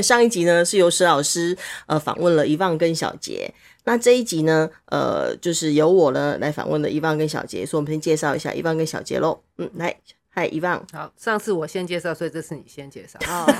上一集呢是由石老师呃访问了伊旺跟小杰，那这一集呢呃就是由我呢来访问了伊旺跟小杰，所以我们先介绍一下伊旺跟小杰喽。嗯，来，嗨，伊旺。好，上次我先介绍，所以这次你先介绍。哦，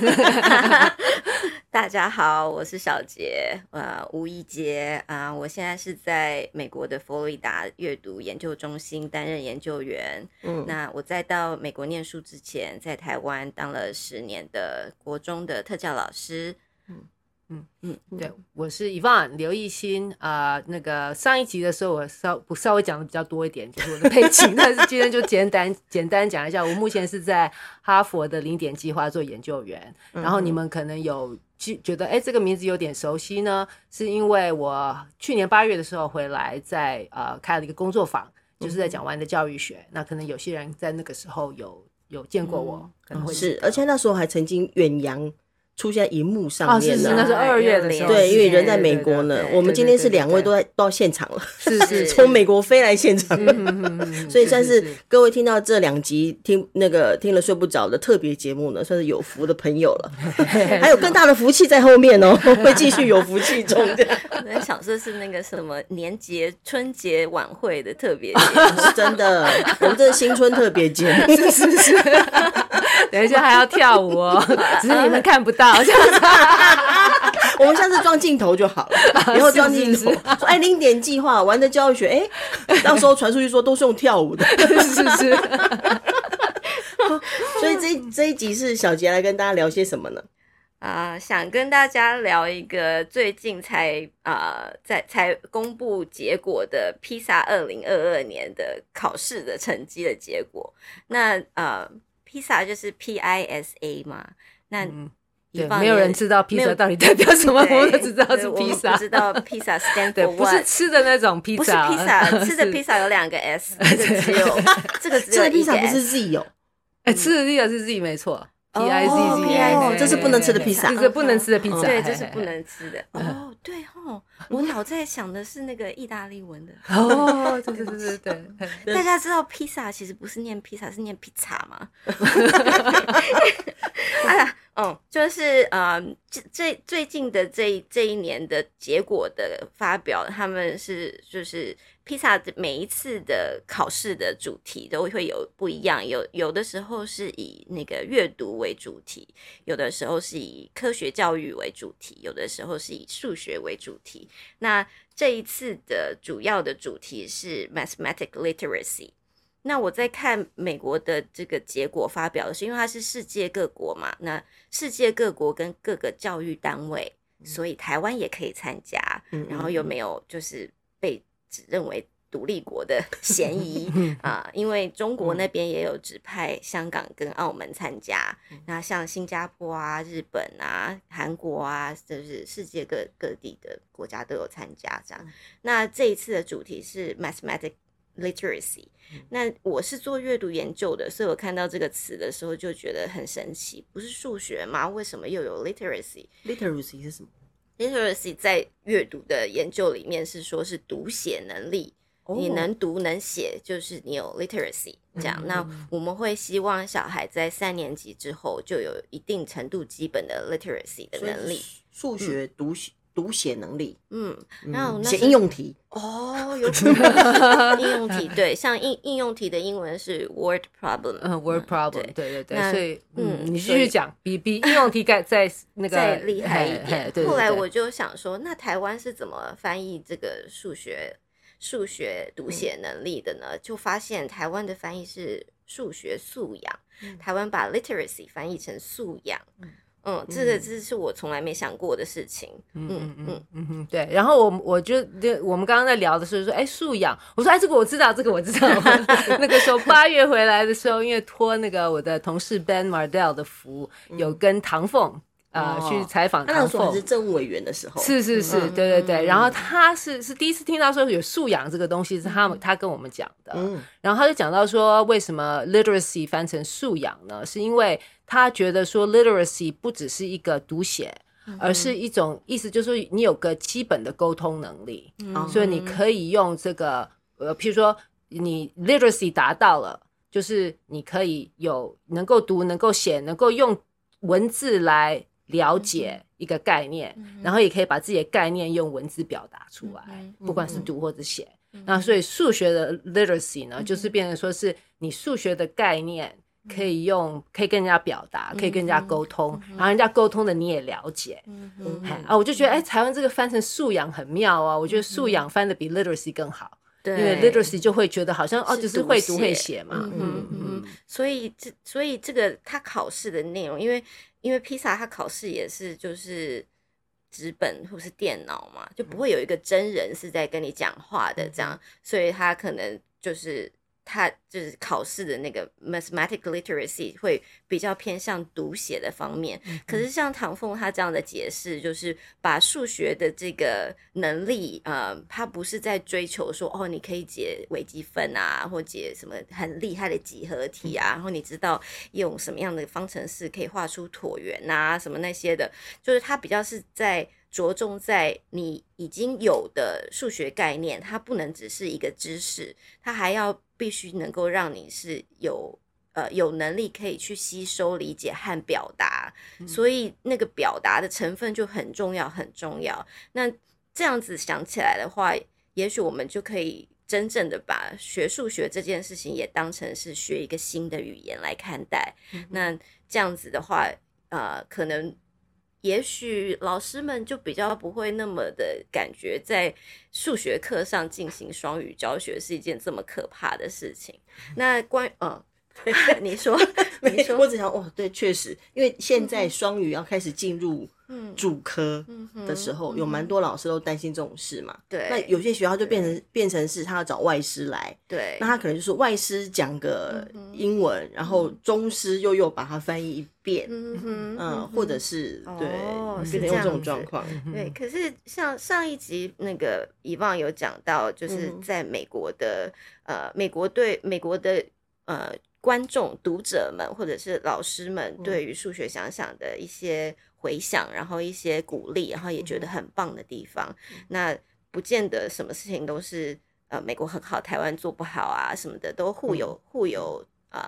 大家好，我是小杰，呃，吴一杰啊，呃，我现在是在美国的佛罗里达阅读研究中心担任研究员。嗯，那我在到美国念书之前，在台湾当了十年的国中的特教老师。嗯。嗯嗯，对，我是 Yvonne 刘艺欣啊、呃。那个上一集的时候，我稍不稍微讲的比较多一点，就是我的背景。但是今天就简单简单讲一下，我目前是在哈佛的零点计划做研究员。然后你们可能有觉得，哎，这个名字有点熟悉呢，是因为我去年八月的时候回来在，在呃开了一个工作坊，就是在讲湾的教育学。那可能有些人在那个时候有有见过我，可能会是，而且那时候还曾经远洋。出现在荧幕上面了，那是二月的时候。对，因为人在美国呢。我们今天是两位都在到现场了，是是 从美国飞来现场，所以算是各位听到这两集听那个听了睡不着的特别节目呢，算是有福的朋友了。还有更大的福气在后面哦，会继续有福气中。我在想说是那个什么年节春节晚会的特别节目，真的，我们这是新春特别节目，是是是。等一下还要跳舞哦，只是你们看不到。我们下次装镜头就好了，以后装镜头说：“哎，零点计划玩的教育学，哎，到时候传出去说都是用跳舞的，是不是？”所以这这一集是小杰来跟大家聊些什么呢？啊、呃，想跟大家聊一个最近才啊、呃、在才公布结果的披萨二零二二年的考试的成绩的结果。那呃，披萨就是 P I S A 嘛，那。嗯对，没有人知道披萨到底代表什么，我都只知道是披萨。不知道披萨 stand for 不是吃的那种披萨，不是披萨，吃的披萨有两个 S，这个只有这个只有披萨不是 Z 哦，哎，吃的披萨是 Z 没错，P I Z Z，这是不能吃的披萨，这是不能吃的披萨，对，这是不能吃的。哦，对哦，我老在想的是那个意大利文的。哦，对对对对对，大家知道披萨其实不是念披萨，是念披萨吗？哎呀。嗯，就是呃，这这最近的这这一年的结果的发表，他们是就是披萨的每一次的考试的主题都会有不一样，有有的时候是以那个阅读为主题，有的时候是以科学教育为主题，有的时候是以数学为主题。那这一次的主要的主题是 mathematic literacy。那我在看美国的这个结果发表的是，因为它是世界各国嘛，那世界各国跟各个教育单位，所以台湾也可以参加，然后又没有就是被指认为独立国的 嫌疑啊，因为中国那边也有指派香港跟澳门参加，那像新加坡啊、日本啊、韩国啊，就是世界各各地的国家都有参加这样。那这一次的主题是 mathematics。literacy，那我是做阅读研究的，所以我看到这个词的时候就觉得很神奇，不是数学吗？为什么又有 literacy？literacy 是什么？literacy 在阅读的研究里面是说是读写能力，oh. 你能读能写，就是你有 literacy 这样。Mm -hmm. 那我们会希望小孩在三年级之后就有一定程度基本的 literacy 的能力，数学读写。读写能力，嗯，然后写应用题哦，有 应用题，对，像应应用题的英文是 word problem，嗯，word problem，对对对，所以嗯，你继续讲，比比应用题该再 那个再厉害一点。后来我就想说，那台湾是怎么翻译这个数学数学读写能力的呢？就发现台湾的翻译是数学素养，台湾把 literacy 翻译成素养。嗯，这个这是我从来没想过的事情。嗯嗯嗯嗯嗯，对。然后我我就我们刚刚在聊的时候说，哎，素养。我说，哎，这个我知道，这个我知道。那个时候八月回来的时候，因为托那个我的同事 Ben Mardell 的福，有跟唐凤呃，去采访唐凤，他那时候是政务委员的时候，是是是，对对对。然后他是是第一次听到说有素养这个东西，是他们他跟我们讲的。然后他就讲到说，为什么 literacy 翻成素养呢？是因为他觉得说 literacy 不只是一个读写，而是一种意思，就是说你有个基本的沟通能力，所以你可以用这个呃，譬如说你 literacy 达到了，就是你可以有能够读、能够写、能够用文字来。了解一个概念，嗯、然后也可以把自己的概念用文字表达出来，嗯、不管是读或者写。嗯、那所以数学的 literacy 呢，嗯、就是变成说是你数学的概念可以用，嗯、可以跟人家表达，嗯、可以跟人家沟通，嗯、然后人家沟通的你也了解。嗯嗯、啊，我就觉得哎，台湾这个翻成素养很妙啊！我觉得素养翻的比 literacy 更好。对，因为 literacy 就会觉得好像哦，就是会读会写嘛。嗯嗯嗯。所以这所以这个他考试的内容，因为因为披萨他考试也是就是纸本或是电脑嘛，就不会有一个真人是在跟你讲话的这样，所以他可能就是。他就是考试的那个 mathematical literacy 会比较偏向读写的方面，嗯、可是像唐凤他这样的解释，就是把数学的这个能力，呃，他不是在追求说哦，你可以解微积分啊，或解什么很厉害的几何题啊，然后你知道用什么样的方程式可以画出椭圆啊，什么那些的，就是他比较是在。着重在你已经有的数学概念，它不能只是一个知识，它还要必须能够让你是有呃有能力可以去吸收、理解和表达，嗯、所以那个表达的成分就很重要，很重要。那这样子想起来的话，也许我们就可以真正的把学数学这件事情也当成是学一个新的语言来看待。嗯、那这样子的话，呃，可能。也许老师们就比较不会那么的感觉，在数学课上进行双语教学是一件这么可怕的事情。那关嗯，你说，你说，我只想哦，对，确实，因为现在双语要开始进入。主科的时候，有蛮多老师都担心这种事嘛。对，那有些学校就变成变成是他要找外师来。对，那他可能就是外师讲个英文，然后中师又又把它翻译一遍。嗯嗯，或者是对，是这样这种状况。对，可是像上一集那个以往有讲到，就是在美国的呃，美国对美国的呃观众读者们或者是老师们对于数学想想的一些。回想，然后一些鼓励，然后也觉得很棒的地方。嗯、那不见得什么事情都是呃美国很好，台湾做不好啊什么的，都互有、嗯、互有呃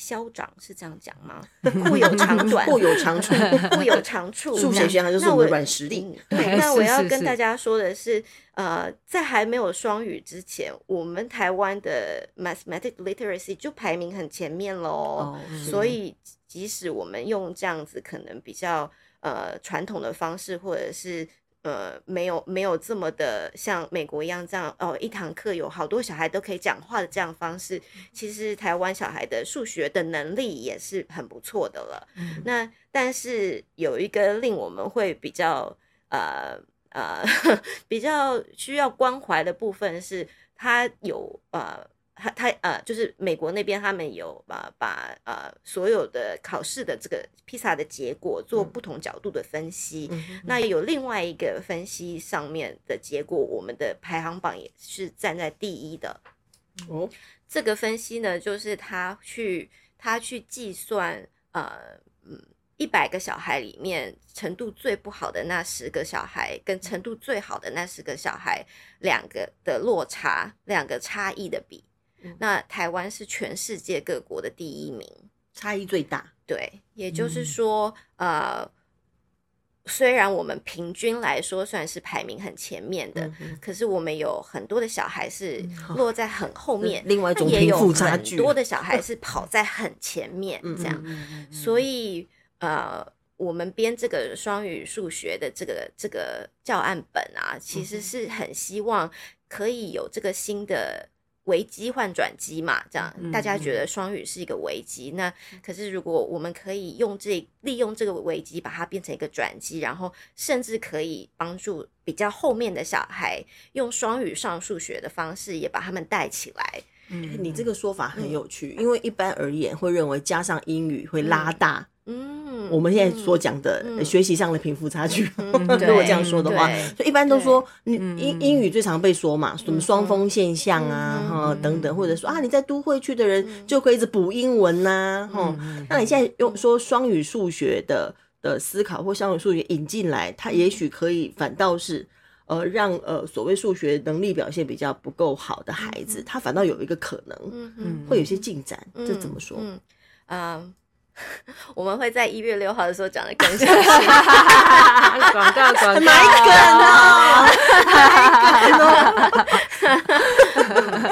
消长是这样讲吗？互有长短，互有长处，互有长处。数学学就是我的软实力。对，那我要跟大家说的是，是是是呃，在还没有双语之前，我们台湾的 mathematical literacy 就排名很前面喽。哦、所以即使我们用这样子可能比较。呃，传统的方式，或者是呃，没有没有这么的像美国一样这样哦，一堂课有好多小孩都可以讲话的这样方式，其实台湾小孩的数学的能力也是很不错的了。嗯、那但是有一个令我们会比较呃呃 比较需要关怀的部分是，他有呃。他他呃，就是美国那边，他们有把把呃所有的考试的这个 PISA 的结果做不同角度的分析。嗯、那有另外一个分析上面的结果，我们的排行榜也是站在第一的。哦，这个分析呢，就是他去他去计算呃嗯一百个小孩里面程度最不好的那十个小孩，跟程度最好的那十个小孩两个的落差，两个差异的比。那台湾是全世界各国的第一名，差异最大。对，也就是说，嗯、呃，虽然我们平均来说算是排名很前面的，嗯、可是我们有很多的小孩是落在很后面，嗯、另外一种贫富差距。也有很多的小孩是跑在很前面，这样。嗯、所以，呃，我们编这个双语数学的这个这个教案本啊，其实是很希望可以有这个新的。危机换转机嘛，这样大家觉得双语是一个危机。嗯、那可是如果我们可以用这利用这个危机，把它变成一个转机，然后甚至可以帮助比较后面的小孩用双语上数学的方式，也把他们带起来。嗯，你这个说法很有趣，嗯、因为一般而言会认为加上英语会拉大。嗯。我们现在所讲的学习上的贫富差距。嗯、如果这样说的话，所以一般都说你英英语最常被说嘛，什么双峰现象啊，哈等等，或者说啊你在都会区的人就可以一直补英文呐，哈，那你现在用说双语数学的的思考或双语数学引进来，它也许可以反倒是。呃，让呃所谓数学能力表现比较不够好的孩子，嗯、他反倒有一个可能，会有些进展，嗯、这怎么说？嗯，嗯 我们会在一月六号的时候讲的更详细。广 告广告？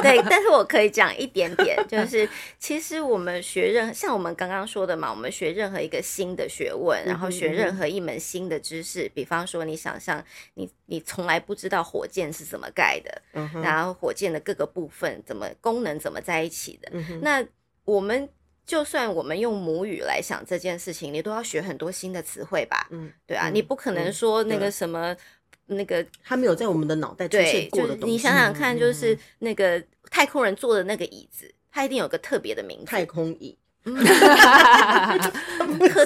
对，但是我可以讲一点点，就是其实我们学任像我们刚刚说的嘛，我们学任何一个新的学问，然后学任何一门新的知识，比方说你想象你你从来不知道火箭是怎么盖的，然后火箭的各个部分怎么功能怎么在一起的，那我们。就算我们用母语来想这件事情，你都要学很多新的词汇吧？嗯，对啊，嗯、你不可能说那个什么、嗯、那个他没有在我们的脑袋出现过的东西。就是、你想想看，就是那个太空人坐的那个椅子，它一定有个特别的名字，太空椅。可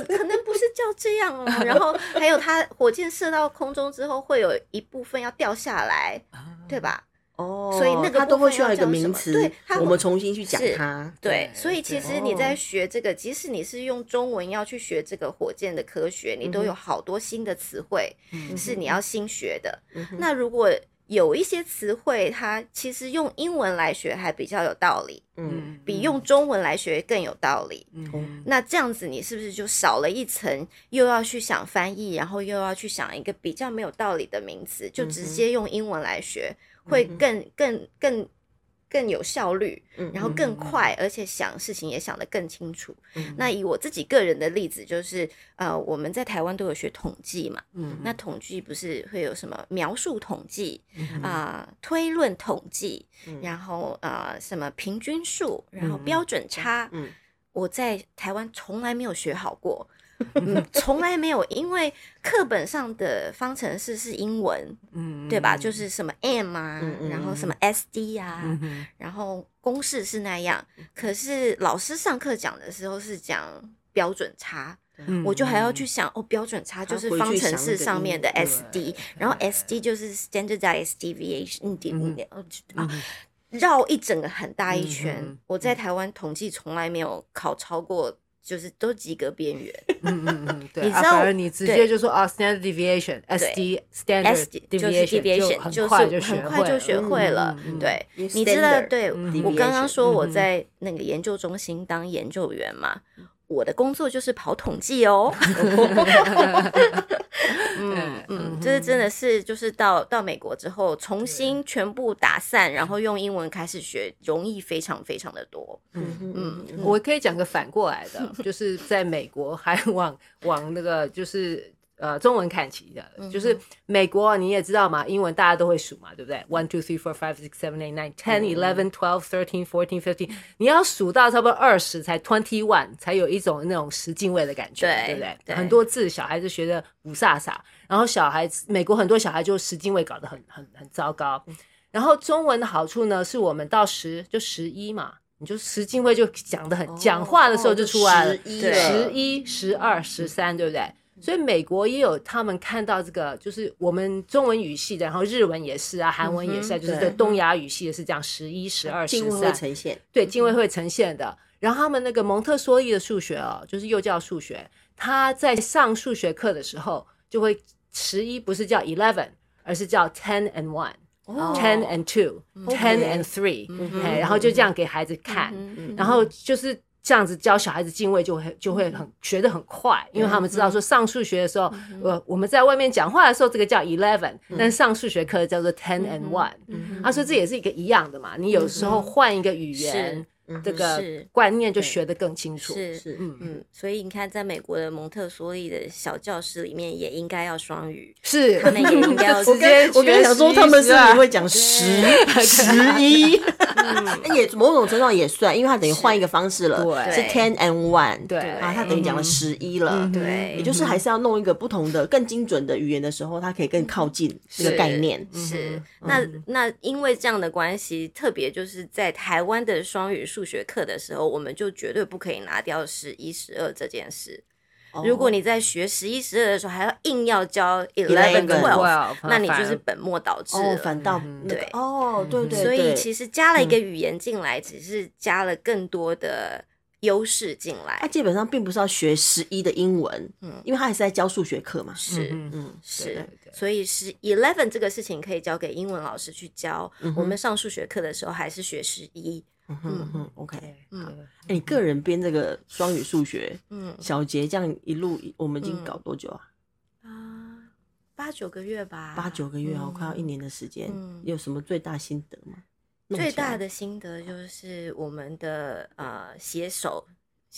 可能不是叫这样哦。然后还有，它火箭射到空中之后，会有一部分要掉下来，对吧？哦，所以那个它都会需要一个名词，对，我们重新去讲它。对，所以其实你在学这个，即使你是用中文要去学这个火箭的科学，你都有好多新的词汇是你要新学的。那如果有一些词汇，它其实用英文来学还比较有道理，嗯，比用中文来学更有道理。嗯，那这样子你是不是就少了一层，又要去想翻译，然后又要去想一个比较没有道理的名词，就直接用英文来学？会更更更更有效率，然后更快，而且想事情也想得更清楚。那以我自己个人的例子，就是呃，我们在台湾都有学统计嘛，那统计不是会有什么描述统计啊、推论统计，然后呃什么平均数，然后标准差，我在台湾从来没有学好过。嗯，从来没有，因为课本上的方程式是英文，嗯，对吧？就是什么 m 啊，嗯、然后什么 sd 啊，嗯、然后公式是那样。可是老师上课讲的时候是讲标准差，嗯、我就还要去想哦，标准差就是方程式上面的 sd，然后 sd 就是 standardized deviation，嗯啊，绕一整个很大一圈。嗯、我在台湾统计从来没有考超过。就是都及格边缘，嗯嗯嗯，对，你知道，你直接就说啊，standard deviation，S D standard deviation，就很快就很快就学会了，对，你知道，对我刚刚说我在那个研究中心当研究员嘛。我的工作就是跑统计哦，嗯 嗯，这是真的是就是到到美国之后重新全部打散，然后用英文开始学，容易非常非常的多。嗯嗯，我可以讲个反过来的，就是在美国还往往那个就是。呃，中文看齐的，就是美国你也知道嘛，英文大家都会数嘛，对不对？One two three four five six seven eight nine ten eleven twelve thirteen fourteen fifteen，你要数到差不多二十才 twenty one，才有一种那种十进位的感觉，对不对？很多字小孩子学的五煞煞，然后小孩子美国很多小孩就十进位搞得很很很糟糕。然后中文的好处呢，是我们到十就十一嘛，你就十进位就讲的很，讲话的时候就出来了，十一、十二、十三，对不对？所以美国也有他们看到这个，就是我们中文语系的，然后日文也是啊，韩文也是，啊，就是在东亚语系的是这样十一、十二、十三，呈现，对，进位会呈现的。然后他们那个蒙特梭利的数学哦，就是幼教数学，他在上数学课的时候就会十一不是叫 eleven，而是叫 ten and one，ten and two，ten and three，然后就这样给孩子看，然后就是。这样子教小孩子进位就会就会很学得很快，因为他们知道说上数学的时候，呃，我们在外面讲话的时候，这个叫 eleven，但上数学课叫做 ten and one。他说这也是一个一样的嘛，你有时候换一个语言。这个观念就学得更清楚，是是嗯嗯，所以你看，在美国的蒙特梭利的小教室里面，也应该要双语，是。可能也应该要直接。我跟你讲说，他们是会讲十十一，也某种程度上也算，因为他等于换一个方式了，是 ten and one，对。啊，他等于讲了十一了，对，也就是还是要弄一个不同的、更精准的语言的时候，他可以更靠近这个概念。是。那那因为这样的关系，特别就是在台湾的双语数学课的时候，我们就绝对不可以拿掉十一、十二这件事。如果你在学十一、十二的时候还要硬要教 eleven、twelve，那你就是本末倒置了。反倒对哦，对对。所以其实加了一个语言进来，只是加了更多的优势进来。他基本上并不是要学十一的英文，嗯，因为他还是在教数学课嘛。是，嗯，是。所以是 eleven 这个事情可以交给英文老师去教。我们上数学课的时候还是学十一。嗯哼哼，OK，嗯，哎，你个人编这个双语数学，嗯，小节这样一路，我们已经搞多久啊？啊，八九个月吧，八九个月哦，快要一年的时间。嗯有什么最大心得吗？最大的心得就是我们的呃写手。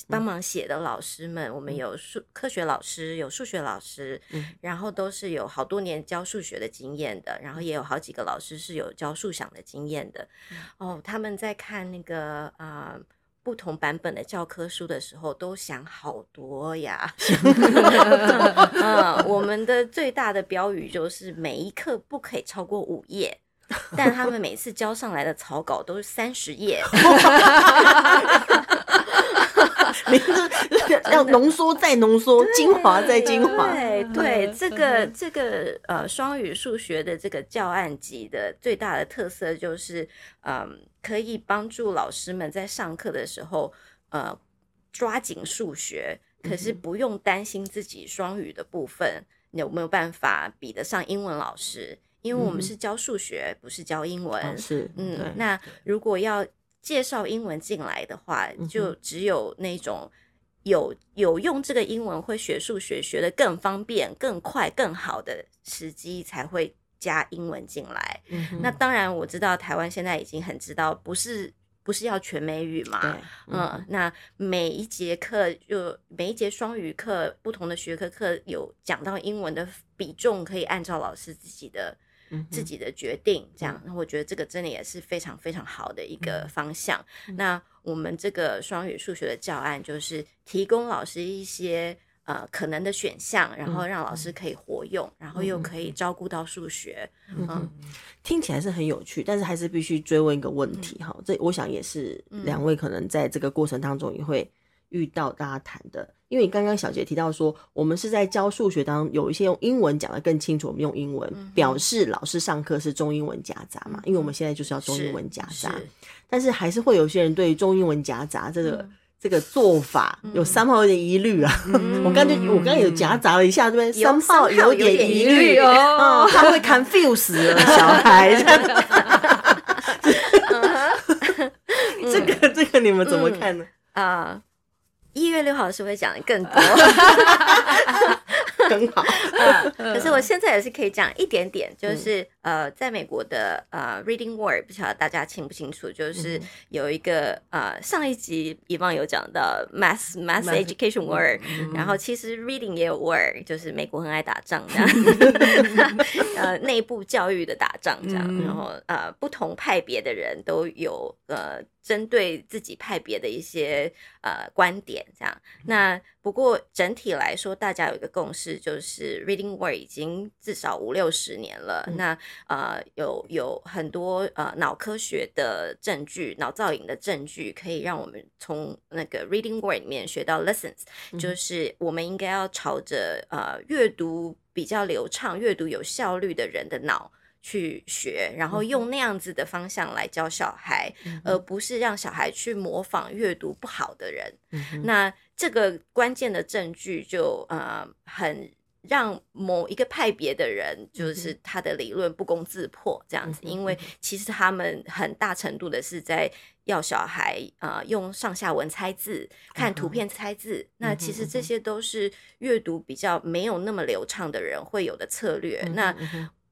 帮忙写的老师们，嗯、我们有数科学老师，有数学老师，嗯、然后都是有好多年教数学的经验的，然后也有好几个老师是有教数想的经验的。嗯、哦，他们在看那个啊、呃、不同版本的教科书的时候，都想好多呀。嗯，我们的最大的标语就是每一课不可以超过五页，但他们每次交上来的草稿都是三十页。你是 要浓缩再浓缩，精华再精华。对对，这个这个呃双语数学的这个教案集的最大的特色就是，嗯，可以帮助老师们在上课的时候，呃，抓紧数学，可是不用担心自己双语的部分有没有办法比得上英文老师，因为我们是教数学，不是教英文。是，嗯，那如果要。介绍英文进来的话，就只有那种有有用这个英文会学数学学的更方便、更快、更好的时机才会加英文进来。嗯、那当然我知道台湾现在已经很知道，不是不是要全美语嘛？嗯，嗯，那每一节课就每一节双语课，不同的学科课有讲到英文的比重，可以按照老师自己的。自己的决定，这样，那我觉得这个真的也是非常非常好的一个方向。嗯、那我们这个双语数学的教案，就是提供老师一些呃可能的选项，然后让老师可以活用，然后又可以照顾到数学。嗯，嗯听起来是很有趣，但是还是必须追问一个问题哈。嗯、这我想也是两位可能在这个过程当中也会。遇到大家谈的，因为刚刚小杰提到说，我们是在教数学当中有一些用英文讲的更清楚，我们用英文、嗯、表示老师上课是中英文夹杂嘛，嗯、因为我们现在就是要中英文夹杂，是但是还是会有些人对中英文夹杂这个、嗯、这个做法有三号有点疑虑啊。嗯、我刚就我刚刚有夹杂了一下，对不对？三号有点疑虑哦，他会 confuse 小孩。这个这个你们怎么看呢？啊、嗯。Uh, 一月六号是会讲的更多，很好。可是我现在也是可以讲一点点，就是、嗯、呃，在美国的呃 Reading Word，不晓得大家清不清楚，就是有一个呃上一集 Yvonne 有讲到 Mass Mass Education 嗯、然后其实 Reading 也有 Word，就是美国很爱打仗这样，呃内部教育的打仗这样，嗯、然后呃不同派别的人都有呃。针对自己派别的一些呃观点，这样。那不过整体来说，大家有一个共识，就是 Reading Word 已经至少五六十年了。嗯、那呃有有很多呃脑科学的证据、脑造影的证据，可以让我们从那个 Reading Word 里面学到 lessons，、嗯、就是我们应该要朝着呃阅读比较流畅、阅读有效率的人的脑。去学，然后用那样子的方向来教小孩，嗯、而不是让小孩去模仿阅读不好的人。嗯、那这个关键的证据就呃很让某一个派别的人，就是他的理论不攻自破这样子，因为其实他们很大程度的是在要小孩啊、呃、用上下文猜字、看图片猜字。那其实这些都是阅读比较没有那么流畅的人会有的策略。那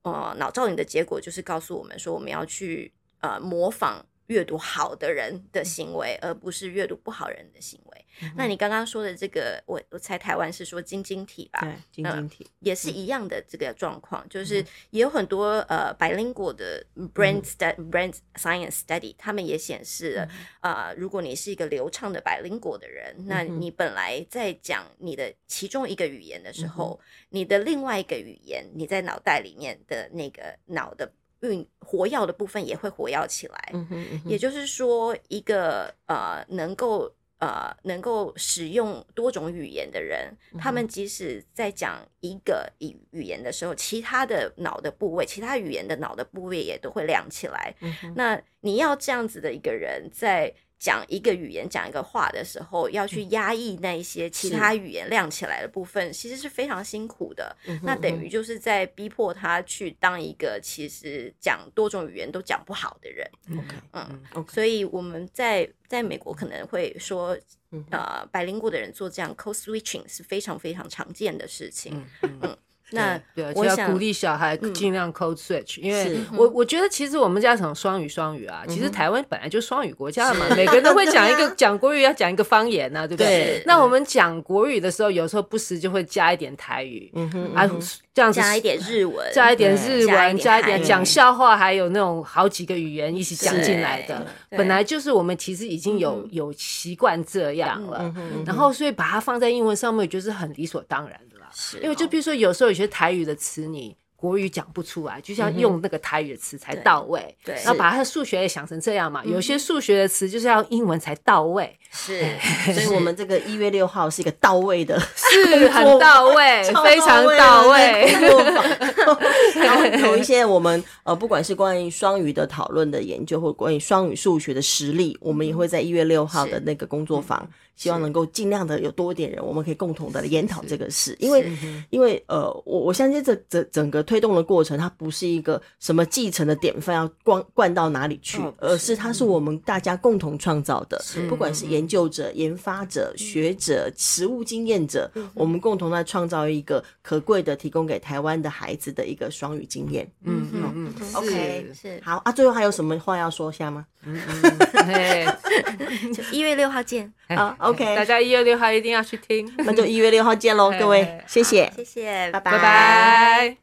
呃，脑造影的结果就是告诉我们说，我们要去呃模仿阅读好的人的行为，而不是阅读不好人的行为。嗯、那你刚刚说的这个，我我猜台湾是说晶晶体吧？对，晶晶体、呃、也是一样的这个状况，嗯、就是也有很多呃 bilingual 的 brain study、嗯、brain science study，他们也显示了，啊、如果你是一个流畅的 bilingual 的人，那你本来在讲你的其中一个语言的时候，嗯、你的另外一个语言，你在脑袋里面的那个脑的运活药的部分也会活药起来。嗯哼嗯哼也就是说，一个呃能够呃能够使用多种语言的人，他们即使在讲一个语语言的时候，其他的脑的部位，其他语言的脑的部位也都会亮起来。那你要这样子的一个人在。讲一个语言，讲一个话的时候，要去压抑那一些其他语言亮起来的部分，其实是非常辛苦的。那等于就是在逼迫他去当一个其实讲多种语言都讲不好的人。OK，嗯.所以我们在在美国可能会说，呃，百灵果的人做这样 code switching 是非常非常常见的事情。嗯。那对，我要鼓励小孩尽量 code switch，因为我我觉得其实我们家讲双语双语啊，其实台湾本来就双语国家了嘛，每个人都会讲一个 讲国语要讲一个方言呐，对不对？那我们讲国语的时候，有时候不时就会加一点台语，嗯哼，啊，这样子加一点日文，加一点日文，加一点讲笑话，还有那种好几个语言一起讲进来的，本来就是我们其实已经有有习惯这样了，然后所以把它放在英文上面就是很理所当然。是，因为就比如说，有时候有些台语的词你国语讲不出来，就是要用那个台语的词才到位。对，然后把他的数学也想成这样嘛，有些数学的词就是要英文才到位。是，所以我们这个一月六号是一个到位的，是很到位，非常到位。然后有一些我们呃，不管是关于双语的讨论的研究，或关于双语数学的实例，我们也会在一月六号的那个工作坊。希望能够尽量的有多一点人，我们可以共同的研讨这个事，因为因为呃，我我相信这整整个推动的过程，它不是一个什么继承的典范要灌灌到哪里去，而是它是我们大家共同创造的，不管是研究者、研发者、学者、实务经验者，我们共同来创造一个可贵的，提供给台湾的孩子的一个双语经验。嗯嗯嗯，OK，是好啊。最后还有什么话要说下吗？嗯嗯，就一月六号见啊。OK，大家一月六号一定要去听，那就一月六号见喽，各位，谢谢，谢谢，拜拜，拜拜。